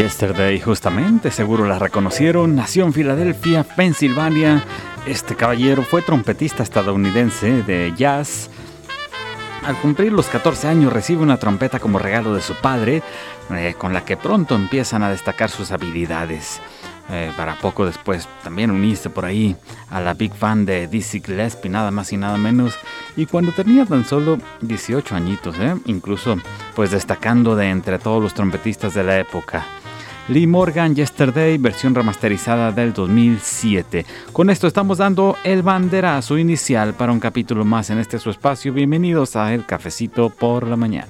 Yesterday, justamente, seguro la reconocieron, nació en Filadelfia, Pensilvania. Este caballero fue trompetista estadounidense de jazz. Al cumplir los 14 años recibe una trompeta como regalo de su padre, eh, con la que pronto empiezan a destacar sus habilidades. Eh, para poco después también unirse por ahí a la big fan de Dizzy Gillespie, nada más y nada menos. Y cuando tenía tan solo 18 añitos, ¿eh? incluso pues destacando de entre todos los trompetistas de la época. Lee Morgan Yesterday, versión remasterizada del 2007. Con esto estamos dando el banderazo inicial para un capítulo más en este su espacio. Bienvenidos a El Cafecito por la Mañana.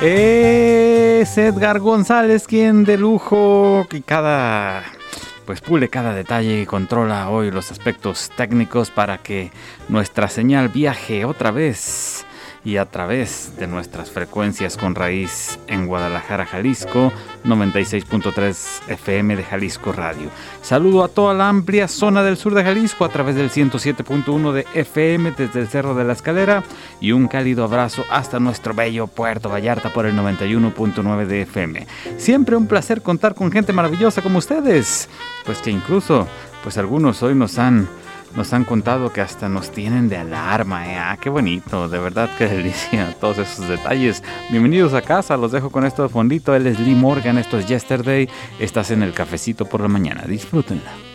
Es Edgar González quien de lujo y cada pues pule cada detalle y controla hoy los aspectos técnicos para que nuestra señal viaje otra vez y a través de nuestras frecuencias con raíz en Guadalajara, Jalisco, 96.3 FM de Jalisco Radio. Saludo a toda la amplia zona del sur de Jalisco a través del 107.1 de FM desde el Cerro de la Escalera y un cálido abrazo hasta nuestro bello Puerto Vallarta por el 91.9 de FM. Siempre un placer contar con gente maravillosa como ustedes, pues que incluso pues algunos hoy nos han nos han contado que hasta nos tienen de alarma, ¿eh? Ah, qué bonito, de verdad que delicia todos esos detalles. Bienvenidos a casa, los dejo con esto de fondito. Él es Lee Morgan, esto es Yesterday. Estás en el cafecito por la mañana, disfrútenla.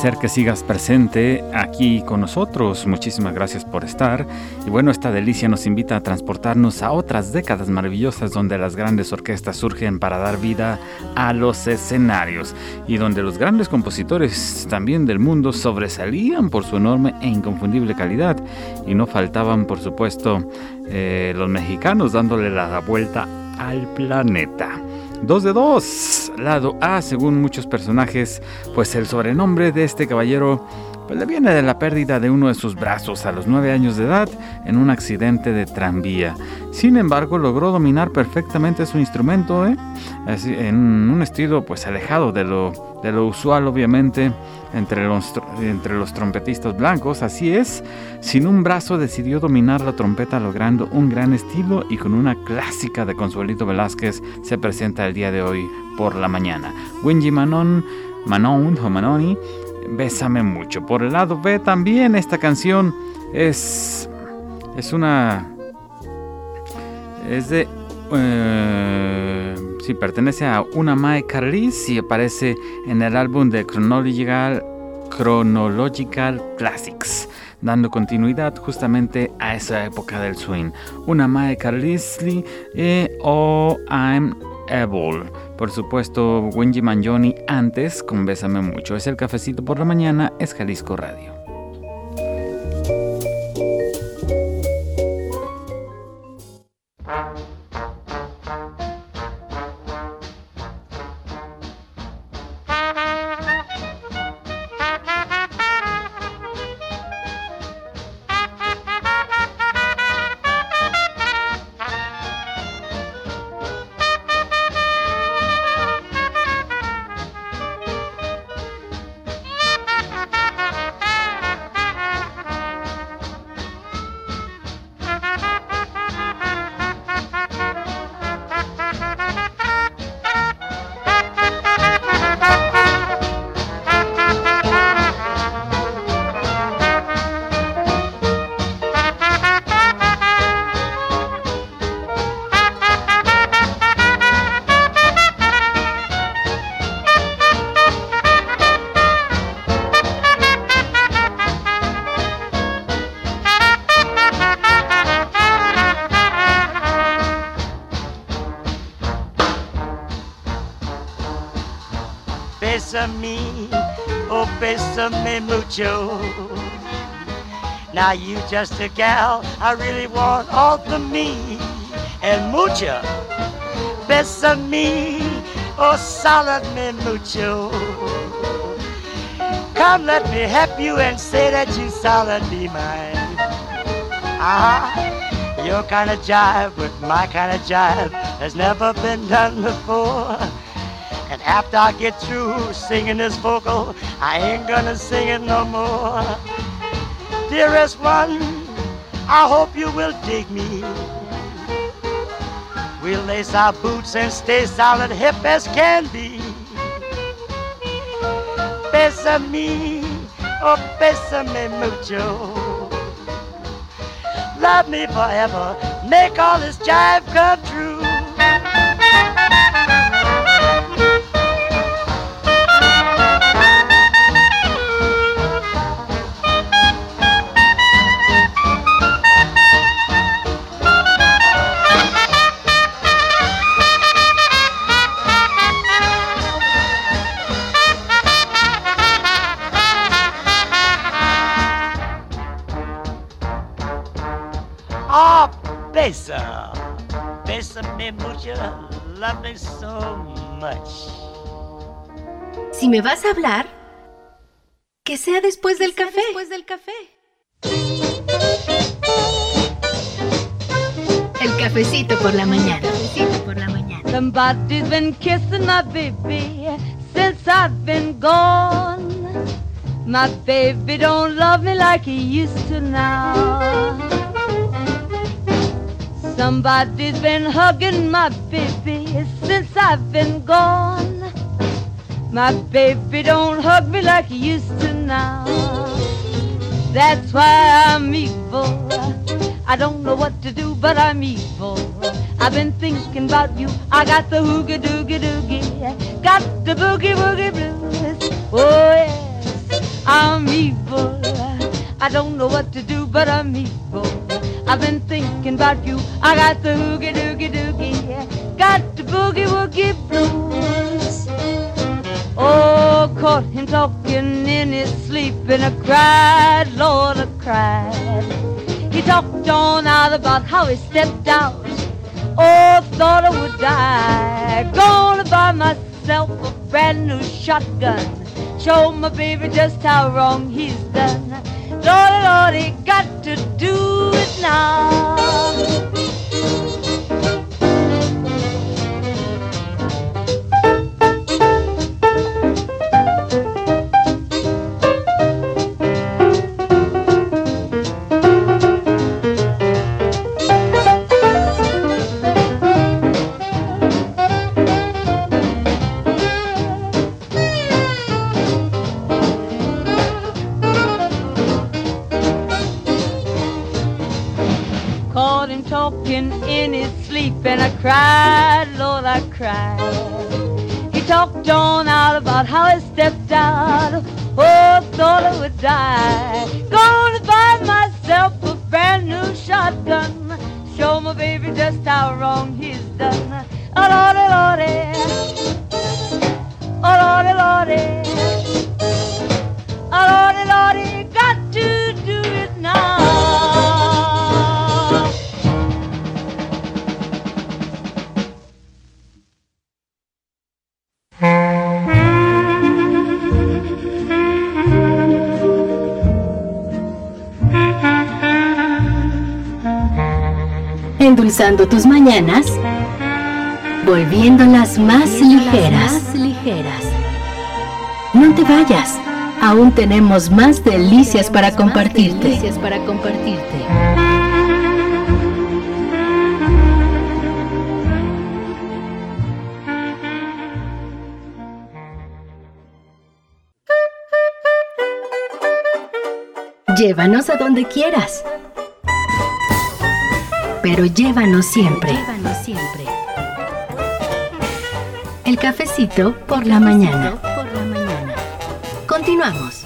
Placer que sigas presente aquí con nosotros. Muchísimas gracias por estar. Y bueno, esta delicia nos invita a transportarnos a otras décadas maravillosas donde las grandes orquestas surgen para dar vida a los escenarios y donde los grandes compositores también del mundo sobresalían por su enorme e inconfundible calidad. Y no faltaban, por supuesto, eh, los mexicanos dándole la vuelta al planeta. Dos de dos. Lado A, según muchos personajes, pues el sobrenombre de este caballero pues le viene de la pérdida de uno de sus brazos a los nueve años de edad en un accidente de tranvía. Sin embargo, logró dominar perfectamente su instrumento ¿eh? en un estilo pues alejado de lo, de lo usual, obviamente, entre los, entre los trompetistas blancos. Así es, sin un brazo decidió dominar la trompeta logrando un gran estilo y con una clásica de Consuelito Velázquez se presenta el día de hoy por la mañana. Wingy Manon, Manon o Manoni Bésame mucho. Por el lado B también esta canción es es una es de eh, sí pertenece a una Mae Carlis y aparece en el álbum de Chronological Chronological Classics dando continuidad justamente a esa época del swing. Una Mae Carlisle eh, o I'm Able. Por supuesto, Wenji Manjoni antes con Bésame Mucho. Es el cafecito por la mañana, es Jalisco Radio. Now you just a gal I really want all for me and mucho. Best of me, oh solid me mucho. Come let me help you and say that you solid be mine. Ah, your kind of jive with my kind of jive has never been done before. And after I get through singing this vocal, I ain't gonna sing it no more. Dearest one, I hope you will dig me. We'll lace our boots and stay solid hip as can be. Besame, oh besame mucho. Love me forever, make all this jive come true. Me vas a hablar, que sea después del café. Después del café. El cafecito por la mañana. cafecito por la mañana. Somebody's been kissing my baby since I've been gone. My baby don't love me like he used to now. Somebody's been hugging my baby since I've been gone. My baby don't hug me like he used to now. That's why I'm evil. I don't know what to do, but I'm evil. I've been thinking about you. I got the hoogie doogie doogie. Got the boogie woogie blues. Oh yes. I'm evil. I don't know what to do, but I'm evil. I've been thinking about you. I got the hoogie doogie doogie, got the boogie woogie blues. Oh, caught him talking in his sleep, and I cried, Lord, I cried. He talked on out about how he stepped out. Oh, thought I would die. Gonna buy myself a brand new shotgun. Show my baby just how wrong he's done. Lordy, Lordy, got to do it now. Tus mañanas, volviéndolas más ligeras. más ligeras. No te vayas, aún tenemos más delicias para compartirte. Delicias para compartirte. Llévanos a donde quieras pero llévanos siempre. Llévanos siempre. El cafecito por la mañana. Por la mañana. Continuamos.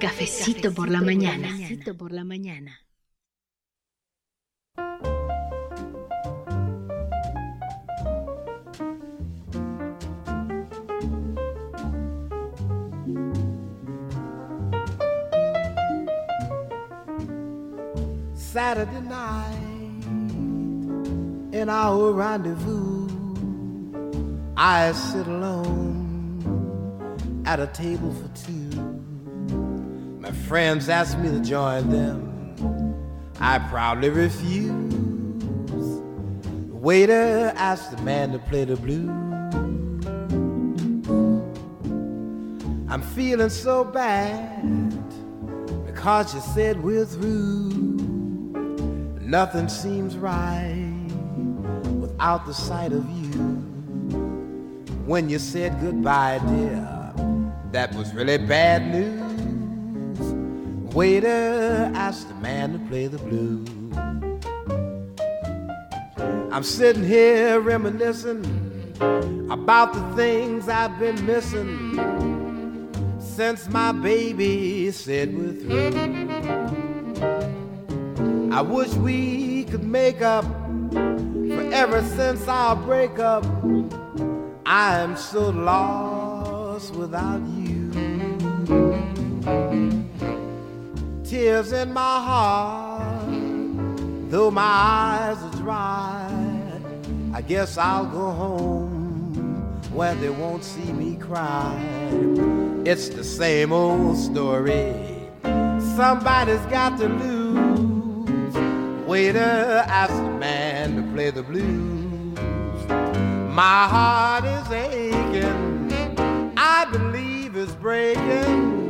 El cafecito, por la mañana. Cafecito por la mañana. Saturday night in our rendezvous, I sit alone at a table for two. My friends ask me to join them. I proudly refuse. The waiter asked the man to play the blues. I'm feeling so bad because you said we're through. Nothing seems right without the sight of you. When you said goodbye, dear, that was really bad news waiter asked the man to play the blues. I'm sitting here reminiscing about the things I've been missing since my baby said we're through. I wish we could make up for ever since our breakup. I'm so lost without you tears in my heart, though my eyes are dry. I guess I'll go home where they won't see me cry. It's the same old story. Somebody's got to lose. Waiter asked the man to play the blues. My heart is aching. I believe it's breaking.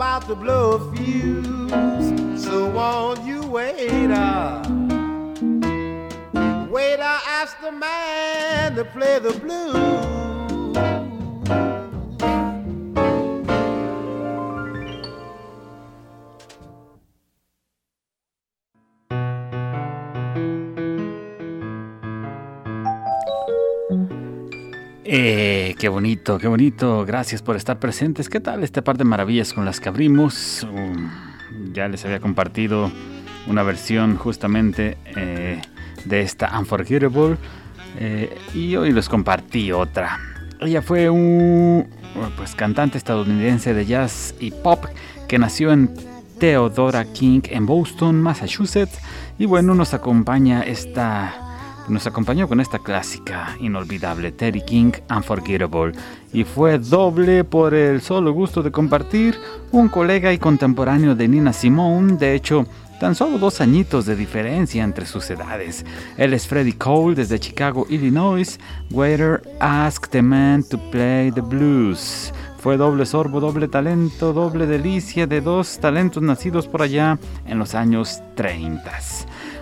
About to blow a fuse. So won't you wait up? Wait, I asked the man to play the blues. Eh, qué bonito, qué bonito. Gracias por estar presentes. ¿Qué tal este par de maravillas con las que abrimos? Um, ya les había compartido una versión justamente eh, de esta Unforgettable. Eh, y hoy les compartí otra. Ella fue un pues, cantante estadounidense de jazz y pop que nació en Theodora King en Boston, Massachusetts. Y bueno, nos acompaña esta nos acompañó con esta clásica inolvidable Terry King Unforgettable y fue doble por el solo gusto de compartir un colega y contemporáneo de Nina Simone, de hecho tan solo dos añitos de diferencia entre sus edades. Él es Freddie Cole desde Chicago, Illinois. Waiter asked the man to play the blues. Fue doble sorbo, doble talento, doble delicia de dos talentos nacidos por allá en los años 30.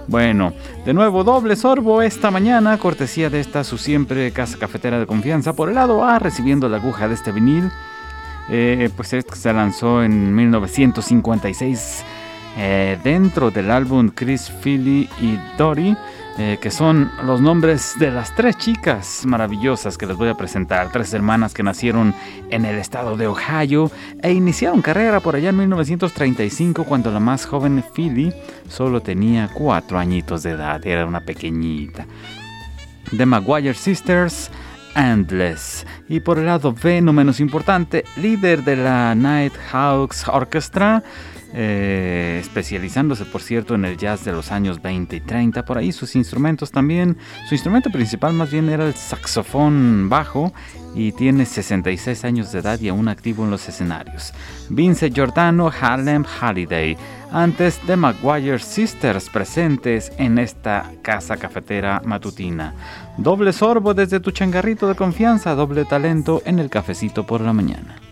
Bueno, de nuevo doble sorbo esta mañana, cortesía de esta su siempre casa cafetera de confianza. Por el lado A, recibiendo la aguja de este vinil, eh, pues se lanzó en 1956 eh, dentro del álbum Chris, Philly y Dory. Eh, que son los nombres de las tres chicas maravillosas que les voy a presentar, tres hermanas que nacieron en el estado de Ohio e iniciaron carrera por allá en 1935 cuando la más joven Philly solo tenía cuatro añitos de edad, era una pequeñita. The Maguire Sisters, Endless. Y por el lado B, no menos importante, líder de la Nighthawks Orchestra, eh, especializándose por cierto en el jazz de los años 20 y 30. Por ahí sus instrumentos también, su instrumento principal más bien era el saxofón bajo y tiene 66 años de edad y aún activo en los escenarios. Vince Giordano, Harlem Holiday, antes de Maguire Sisters presentes en esta casa cafetera matutina. Doble sorbo desde tu changarrito de confianza, doble talento en el cafecito por la mañana.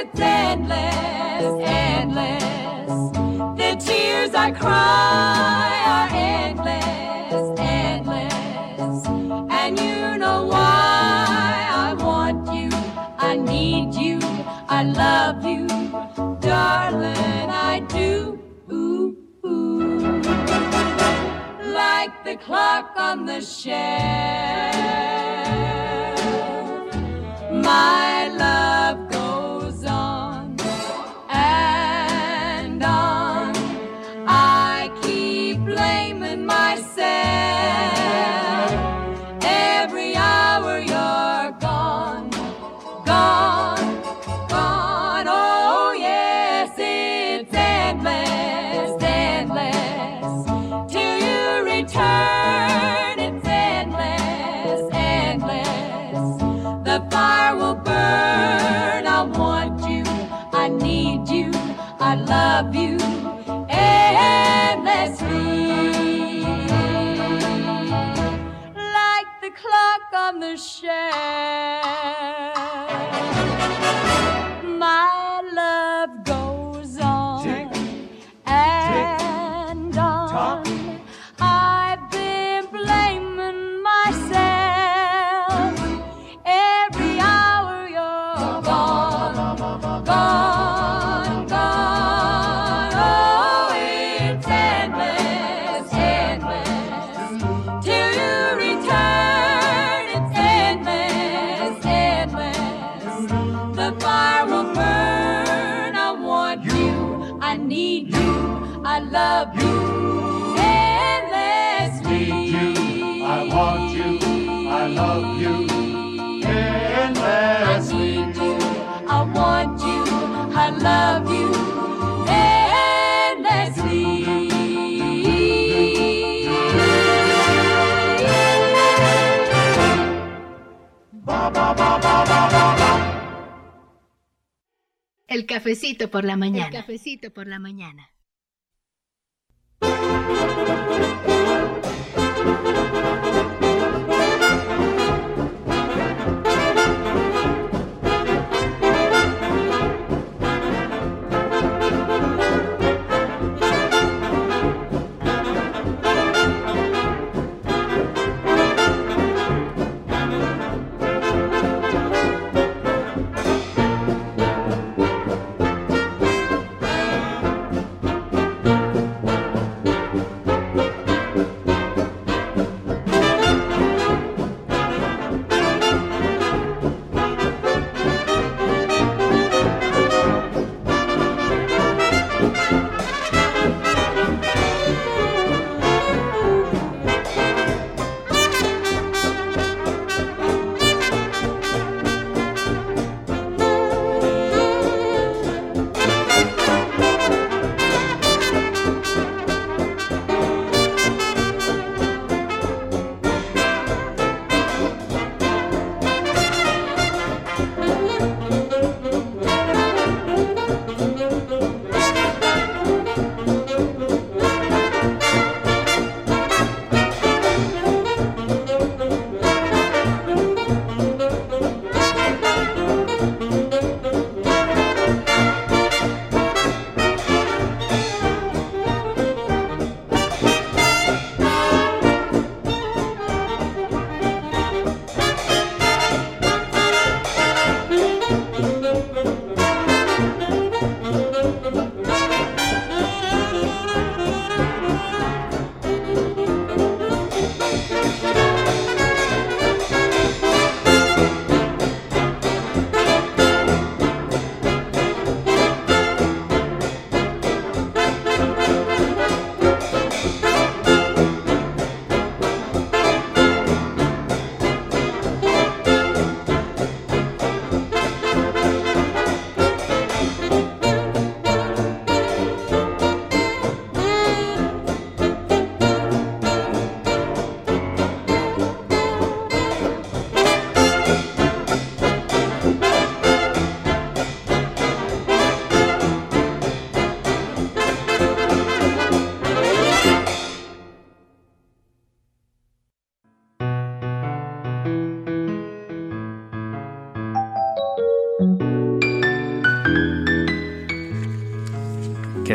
it's endless, endless. The tears I cry are endless, endless. And you know why I want you, I need you, I love you, darling, I do. Like the clock on the shelf. My cafecito por la mañana. El cafecito por la mañana.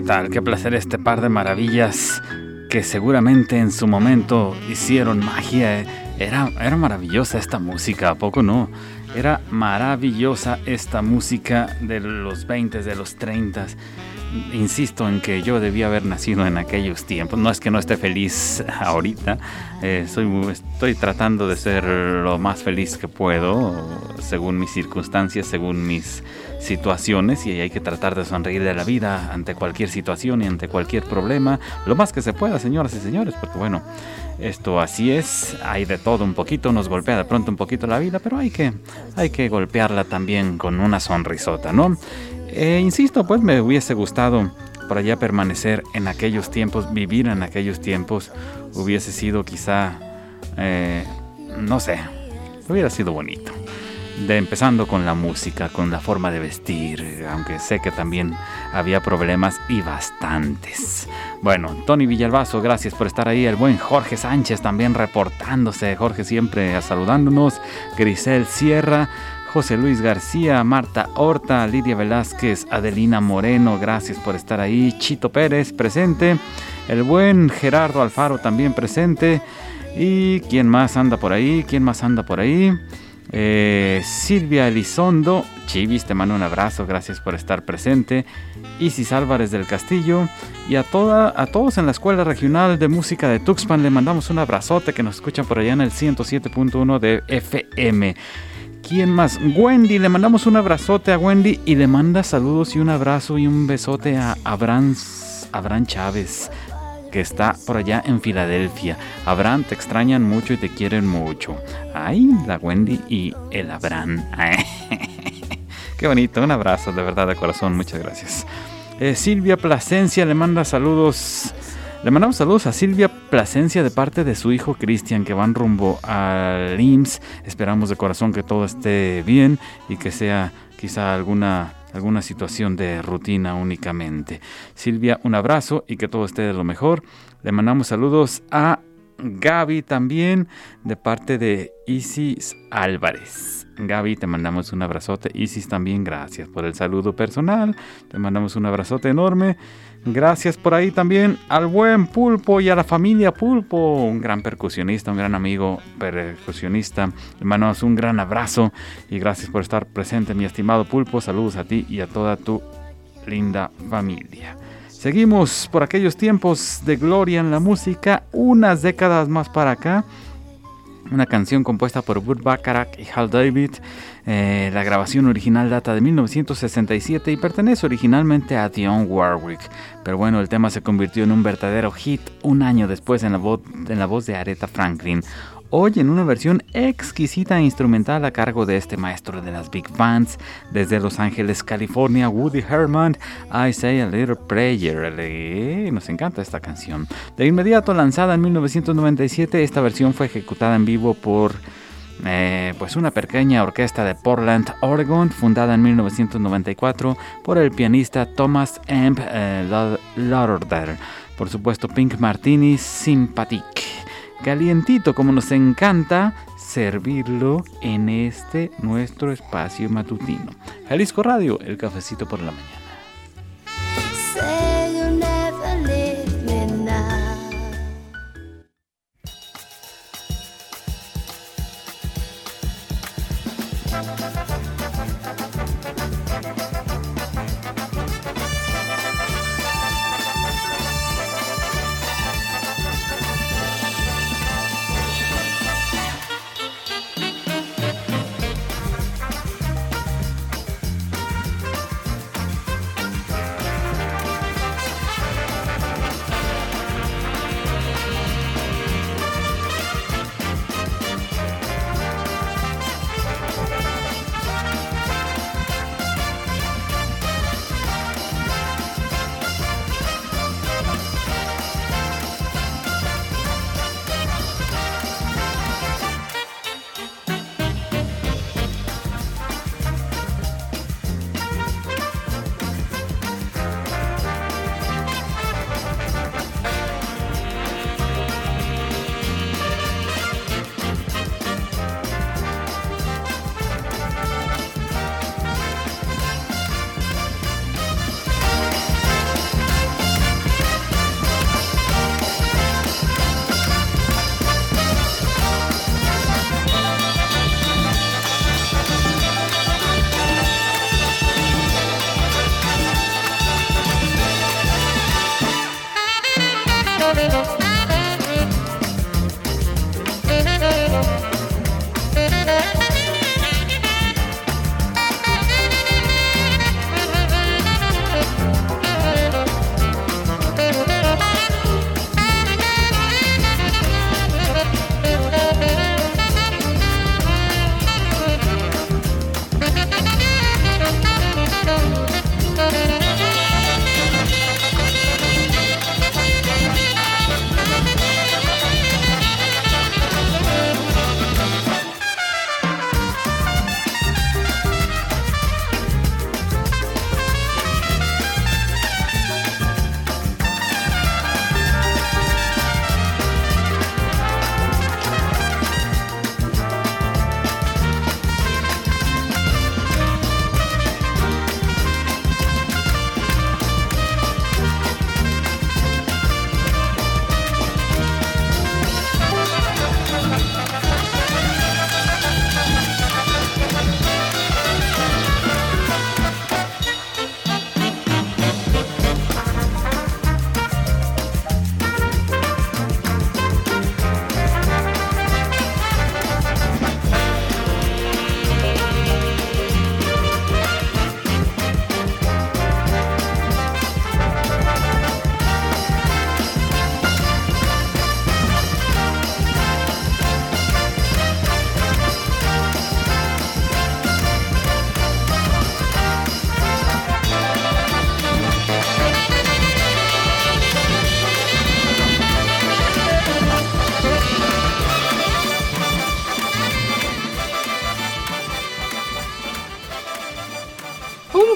Qué placer este par de maravillas que seguramente en su momento hicieron magia. Era, era maravillosa esta música, ¿a poco no? Era maravillosa esta música de los 20, de los 30 insisto en que yo debía haber nacido en aquellos tiempos. No es que no esté feliz ahorita, eh, soy, estoy tratando de ser lo más feliz que puedo, según mis circunstancias, según mis situaciones, y hay que tratar de sonreír de la vida ante cualquier situación y ante cualquier problema, lo más que se pueda, señoras y señores, porque bueno, esto así es, hay de todo un poquito, nos golpea de pronto un poquito la vida, pero hay que, hay que golpearla también con una sonrisota, ¿no? Eh, insisto, pues me hubiese gustado por allá permanecer en aquellos tiempos, vivir en aquellos tiempos, hubiese sido quizá, eh, no sé, hubiera sido bonito. De, empezando con la música, con la forma de vestir, aunque sé que también había problemas y bastantes. Bueno, Tony Villalbazo, gracias por estar ahí. El buen Jorge Sánchez también reportándose. Jorge siempre saludándonos. Grisel Sierra. José Luis García, Marta Horta, Lidia Velázquez, Adelina Moreno, gracias por estar ahí. Chito Pérez presente, el buen Gerardo Alfaro también presente. ¿Y quién más anda por ahí? ¿Quién más anda por ahí? Eh, Silvia Elizondo, Chivis, te mando un abrazo, gracias por estar presente. Isis Álvarez del Castillo y a, toda, a todos en la Escuela Regional de Música de Tuxpan le mandamos un abrazote que nos escuchan por allá en el 107.1 de FM. ¿Quién más? Wendy, le mandamos un abrazote a Wendy y le manda saludos y un abrazo y un besote a Abraham, Abraham Chávez, que está por allá en Filadelfia. Abraham, te extrañan mucho y te quieren mucho. Ay, la Wendy y el Abraham. Qué bonito, un abrazo de verdad de corazón, muchas gracias. Eh, Silvia Plasencia le manda saludos le mandamos saludos a Silvia Plasencia de parte de su hijo Cristian que van rumbo al IMSS. Esperamos de corazón que todo esté bien y que sea quizá alguna alguna situación de rutina únicamente. Silvia, un abrazo y que todo esté de lo mejor. Le mandamos saludos a Gaby también de parte de Isis Álvarez. Gaby, te mandamos un abrazote. Isis también, gracias por el saludo personal. Te mandamos un abrazote enorme. Gracias por ahí también al buen Pulpo y a la familia Pulpo, un gran percusionista, un gran amigo percusionista. Le mandamos un gran abrazo y gracias por estar presente, mi estimado Pulpo. Saludos a ti y a toda tu linda familia. Seguimos por aquellos tiempos de gloria en la música, unas décadas más para acá una canción compuesta por Burt Bacharach y Hal David. Eh, la grabación original data de 1967 y pertenece originalmente a Dionne Warwick. Pero bueno, el tema se convirtió en un verdadero hit un año después en la, en la voz de Aretha Franklin hoy en una versión exquisita e instrumental a cargo de este maestro de las big bands desde Los Ángeles, California, Woody Herman, I Say a Little Prayer. Nos encanta esta canción. De inmediato lanzada en 1997, esta versión fue ejecutada en vivo por eh, pues una pequeña orquesta de Portland, Oregon, fundada en 1994 por el pianista Thomas M. Eh. Por supuesto, Pink Martini Sympathique calientito como nos encanta servirlo en este nuestro espacio matutino. Jalisco Radio, el cafecito por la mañana.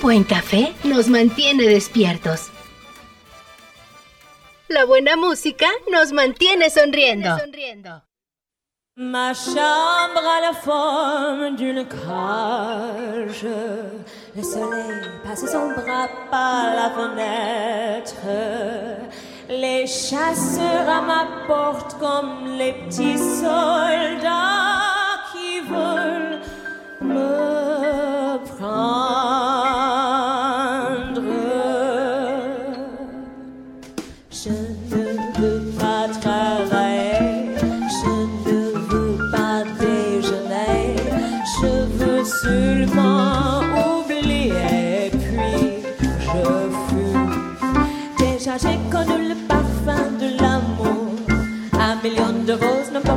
Buen café nos mantiene despiertos. La buena música nos mantiene sonriendo. Ma chambre a la forme d'une cage. Le soleil passe son bras par la fenêtre. Les chasseurs à ma porte comme les petits soldats qui veulent me prendre.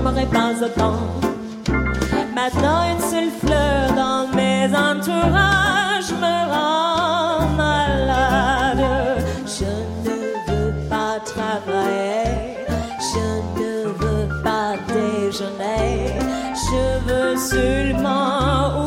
Pas autant. Maintenant, une seule fleur dans mes entourages me rend malade. Je ne veux pas travailler, je ne veux pas déjeuner, je veux seulement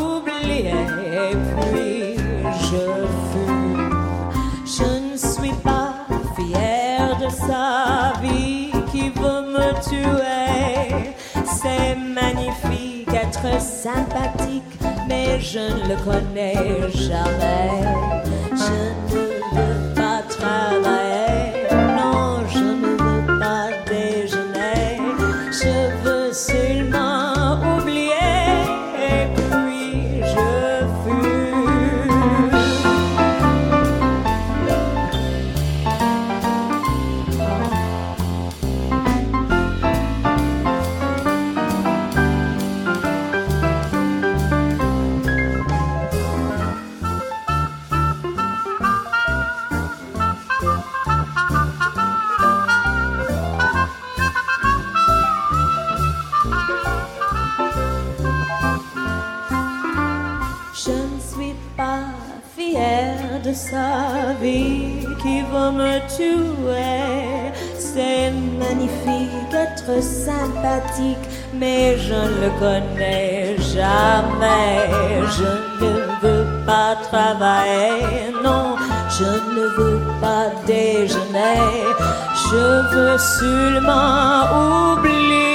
Magnifique, être sympathique, mais je ne le connais jamais. Je ne veux pas travailler, mais je ne le connais jamais. Je ne veux pas travailler, non, je ne veux pas déjeuner. Je veux seulement oublier.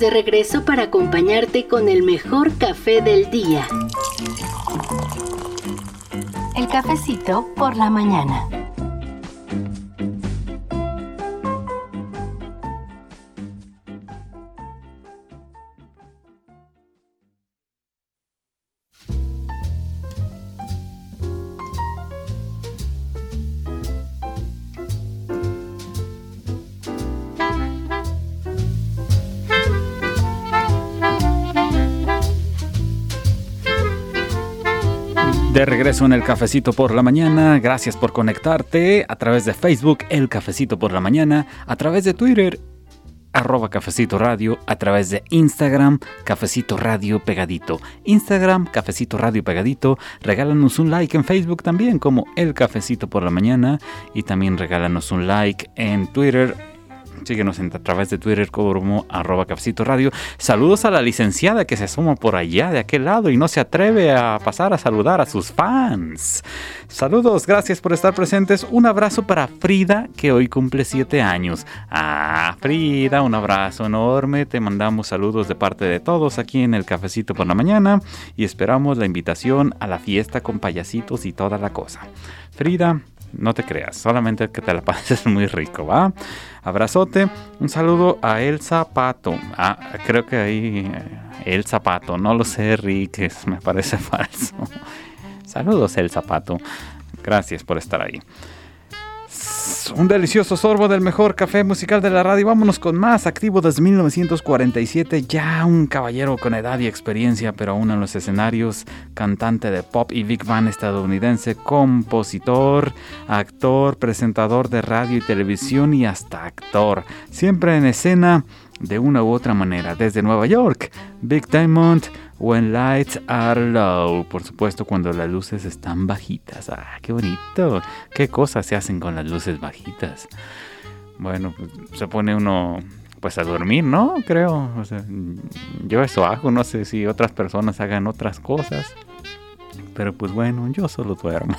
De regreso para acompañarte con el mejor café del día. El cafecito por la mañana. En el cafecito por la mañana, gracias por conectarte a través de Facebook, el cafecito por la mañana, a través de Twitter, arroba cafecito radio, a través de Instagram, cafecito radio pegadito. Instagram, cafecito radio pegadito. Regálanos un like en Facebook también como el cafecito por la mañana y también regálanos un like en Twitter Síguenos a través de Twitter como arroba cafecito radio. Saludos a la licenciada que se asoma por allá de aquel lado y no se atreve a pasar a saludar a sus fans. Saludos, gracias por estar presentes. Un abrazo para Frida que hoy cumple 7 años. Ah, Frida, un abrazo enorme. Te mandamos saludos de parte de todos aquí en el cafecito por la mañana y esperamos la invitación a la fiesta con payasitos y toda la cosa. Frida, no te creas, solamente que te la pases muy rico, ¿va? Abrazote, un saludo a El Zapato. Ah, creo que ahí eh, El Zapato, no lo sé, Rick, me parece falso. Saludos, El Zapato. Gracias por estar ahí un delicioso sorbo del mejor café musical de la radio. Vámonos con más. Activo desde 1947. Ya un caballero con edad y experiencia, pero aún en los escenarios. Cantante de pop y big band estadounidense. Compositor, actor, presentador de radio y televisión y hasta actor. Siempre en escena de una u otra manera. Desde Nueva York, Big Diamond When Lights Are Low. Por supuesto, cuando las luces están bajitas. ¡Ah, qué bonito! ¿Qué cosas se hacen con las luces bajitas? Bueno, pues, se pone uno pues a dormir, ¿no? Creo. yo eso hago, no sé si otras personas hagan otras cosas. Pero pues bueno, yo solo duermo.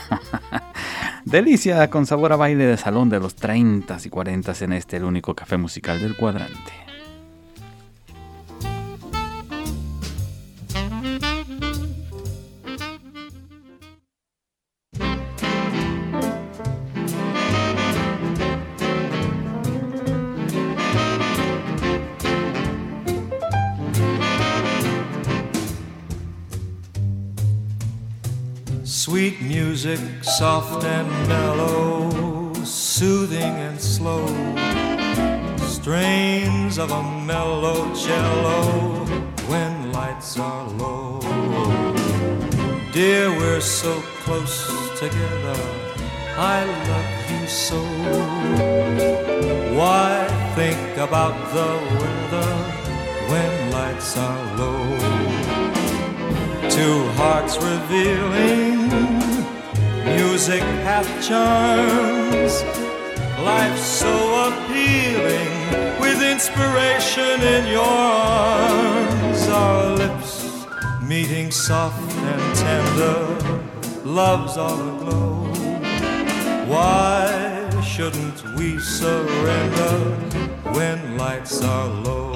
Delicia con sabor a baile de salón de los 30 y 40 en este, el único café musical del cuadrante. Sweet music, soft and mellow, soothing and slow. Strains of a mellow cello when lights are low. Dear, we're so close together. I love you so. Why think about the weather when lights are low? Two hearts revealing. Music hath charms, life so appealing, with inspiration in your arms. Our lips meeting soft and tender, love's all aglow. Why shouldn't we surrender when lights are low?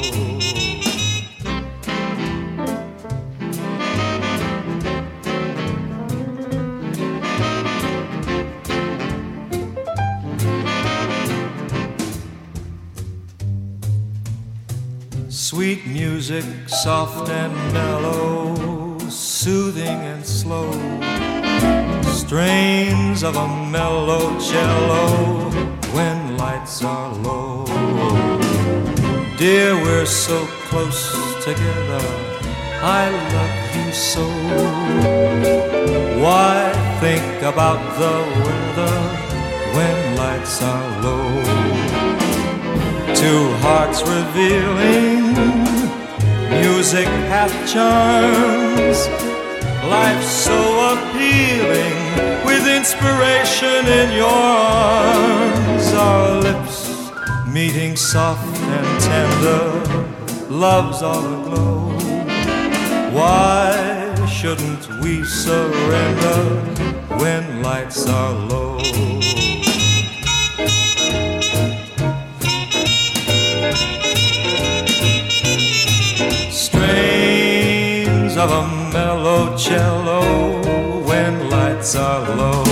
Music, soft and mellow, soothing and slow. Strains of a mellow cello when lights are low. Dear, we're so close together. I love you so. Why think about the weather when lights are low? two hearts revealing. Music hath charms, life so appealing, with inspiration in your arms. Our lips meeting soft and tender, love's all aglow. Why shouldn't we surrender when lights are low? Lights are low.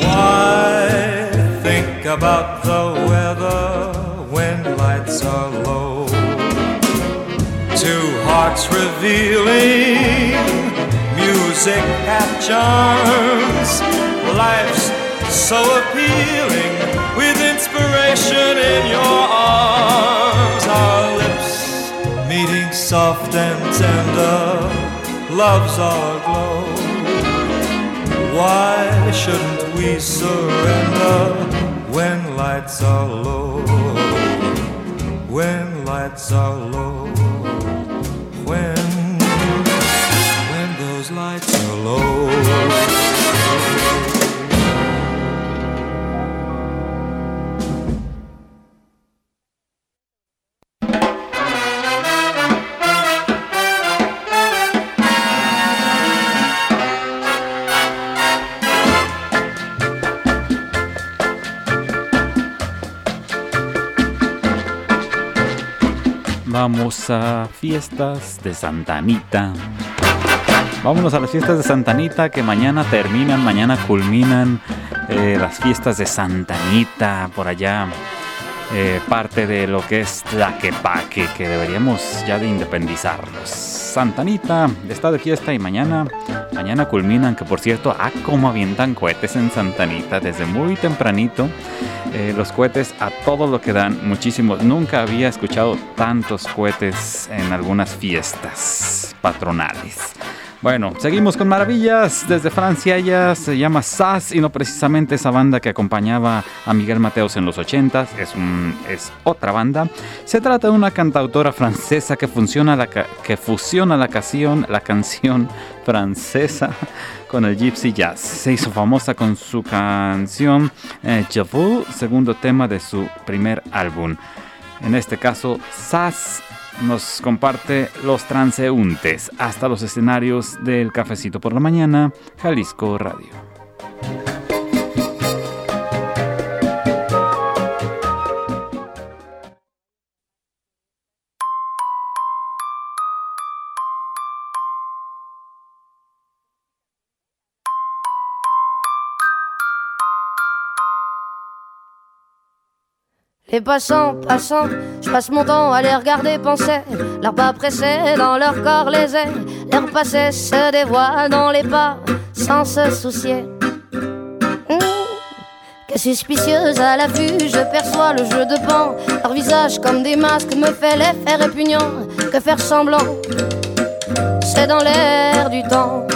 Why think about the weather when lights are low? Two hearts revealing, music hath charms, life's so appealing, with inspiration in your arms. Lips meeting soft and tender, love's our aglow. Why shouldn't we surrender when lights are low? When lights are low. When, when those lights are low. Vamos a fiestas de Santa Anita. Vámonos a las fiestas de Santa Anita que mañana terminan, mañana culminan eh, las fiestas de Santa Anita por allá. eh, parte de lo que es Tlaquepaque, que deberíamos ya de independizarnos. Santa Anita está de fiesta y mañana, mañana culminan, que por cierto, ah, cómo avientan cohetes en Santa Anita desde muy tempranito. Eh, los cohetes a todo lo que dan, muchísimos. Nunca había escuchado tantos cohetes en algunas fiestas patronales. Bueno, seguimos con maravillas. Desde Francia ella se llama Sass y no precisamente esa banda que acompañaba a Miguel Mateos en los 80 es, es otra banda. Se trata de una cantautora francesa que, la, que fusiona la canción, la canción francesa con el gypsy jazz. Se hizo famosa con su canción eh, segundo tema de su primer álbum. En este caso, Sass nos comparte los transeúntes hasta los escenarios del Cafecito por la Mañana, Jalisco Radio. Les passants, passants, je passe mon temps à les regarder penser. Leurs pas pressés dans leur corps les airs. Leur passé se dévoile dans les pas sans se soucier. Mmh. Que suspicieuse à l'affût, je perçois le jeu de pan. Leur visage comme des masques me fait l'effet répugnant. Que faire semblant, c'est dans l'air du temps.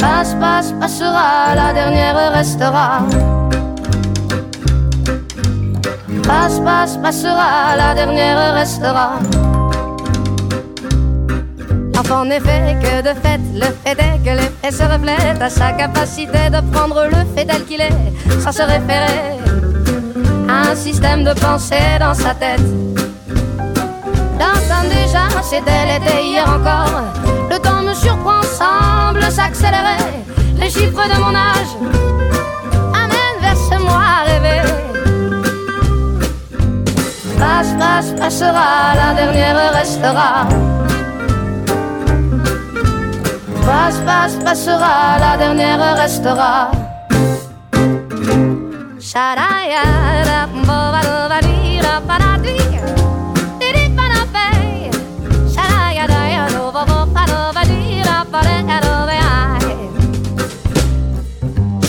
Passe, passe, passera, la dernière restera. Passe, passe, passera, la dernière restera. Enfin, en effet, que de fait, le fait est que l'effet se reflète à sa capacité de prendre le fait tel qu'il est, sans se référer à un système de pensée dans sa tête. D'entendre déjà, c'était l'été hier encore. Le temps me surprend, semble s'accélérer. Les chiffres de mon âge amènent vers ce moi rêvé. Lâche, lâche, passera, la dernière restera. Passe, passe, passera, la dernière restera.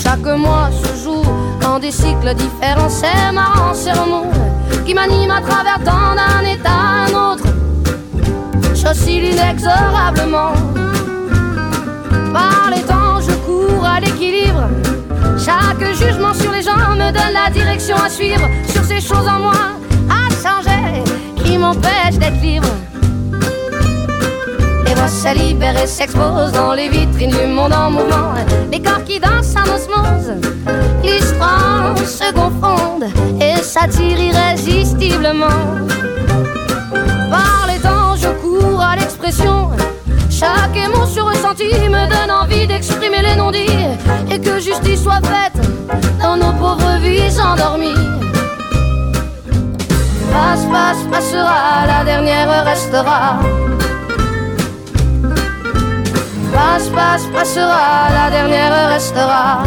Chaque mois se joue en des cycles différents, c'est marrant, c'est qui m'anime à travers tant d'un état à un autre. J'oscille inexorablement. Par les temps, je cours à l'équilibre. Chaque jugement sur les gens me donne la direction à suivre. Sur ces choses en moi à changer qui m'empêchent d'être libre. Les voix se et s'exposent dans les vitrines du monde en mouvement. Les corps qui dansent en osmose, l'histoire se confondent et s'attirent irrésistiblement. Par les temps, je cours à l'expression. Chaque émotion ressentie me donne envie d'exprimer les non-dits et que justice soit faite dans nos pauvres vies endormies. Passe, passe, passera, la dernière restera. Passe, passe, passera, la dernière restera.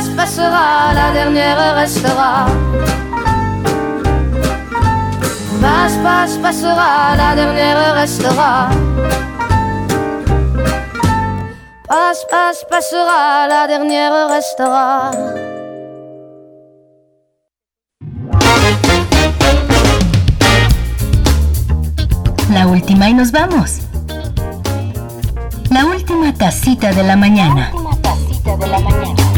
Passe, passe, passera, la dernière restera. Passe, passe, passera, la dernière restera. Passe, passe, passera, la dernière restera. La última y nos vamos. La última tacita de la mañana. Ah,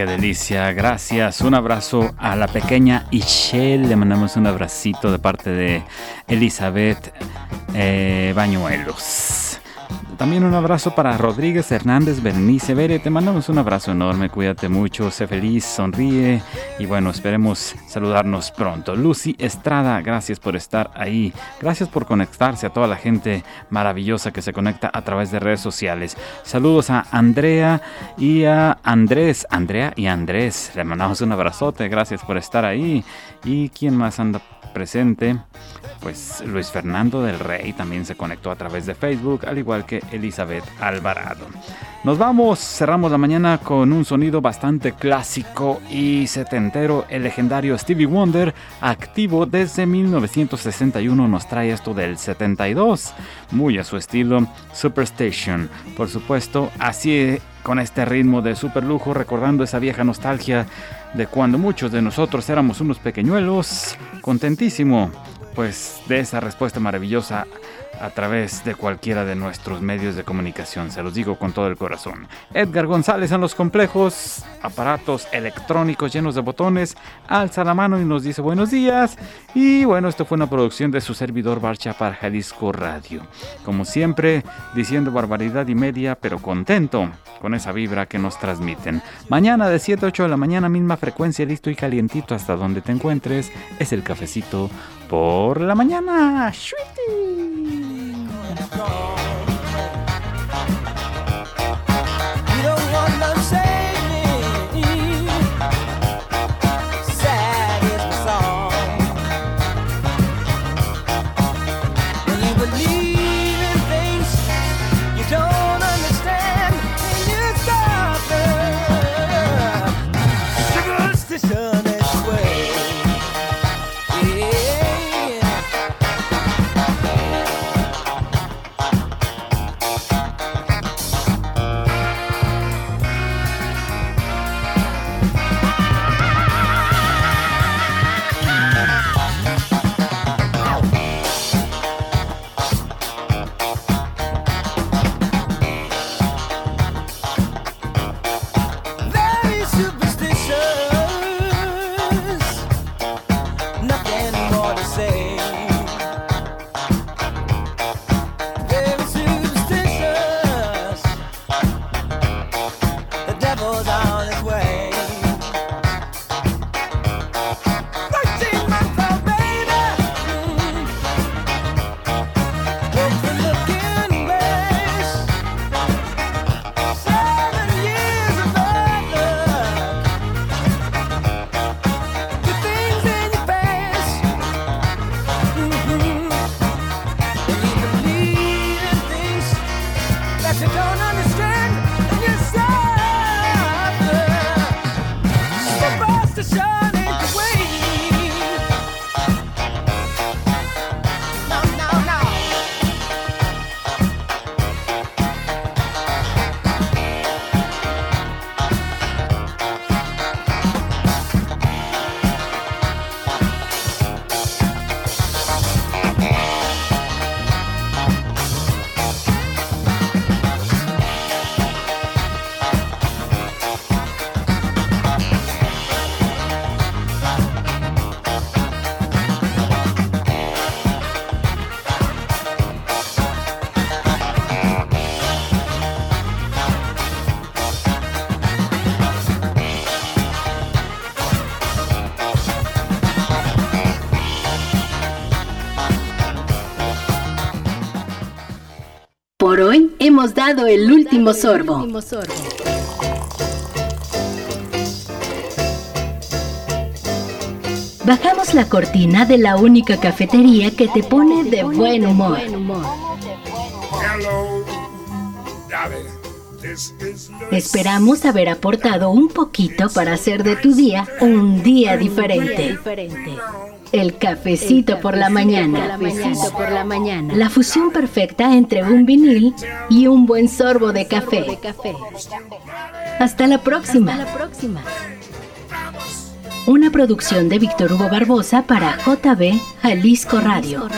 qué delicia. Gracias. Un abrazo a la pequeña Ishel. Le mandamos un abracito de parte de Elizabeth eh, Bañuelos. También un abrazo para Rodríguez Hernández Bernice Bere. Te mandamos un abrazo enorme. Cuídate mucho. Sé feliz, sonríe. Y bueno, esperemos saludarnos pronto. Lucy Estrada, gracias por estar ahí. Gracias por conectarse a toda la gente maravillosa que se conecta a través de redes sociales. Saludos a Andrea y a Andrés. Andrea y Andrés. Le mandamos un abrazote. Gracias por estar ahí. ¿Y quién más anda presente? Pues Luis Fernando del Rey también se conectó a través de Facebook, al igual que Elizabeth Alvarado. Nos vamos, cerramos la mañana con un sonido bastante clásico y setentero. El legendario Stevie Wonder, activo desde 1961, nos trae esto del 72, muy a su estilo Superstation. Por supuesto, así con este ritmo de super lujo, recordando esa vieja nostalgia de cuando muchos de nosotros éramos unos pequeñuelos. Contentísimo, pues, de esa respuesta maravillosa a través de cualquiera de nuestros medios de comunicación. Se los digo con todo el corazón. Edgar González en los complejos aparatos electrónicos llenos de botones alza la mano y nos dice buenos días. Y bueno, esto fue una producción de su servidor Barcha para Jalisco Radio. Como siempre, diciendo barbaridad y media, pero contento con esa vibra que nos transmiten. Mañana de 7 a 8 de la mañana, misma frecuencia, listo y calientito hasta donde te encuentres. Es el cafecito por la mañana. ¡Sweetie! gone. Hemos dado el último sorbo. Bajamos la cortina de la única cafetería que te pone de buen humor. Esperamos haber aportado un poquito para hacer de tu día un día diferente. El cafecito por la mañana. por la mañana. La fusión perfecta entre un vinil y un buen sorbo de café. Hasta la próxima. Hasta la próxima. Una producción de Víctor Hugo Barbosa para JB Jalisco Radio.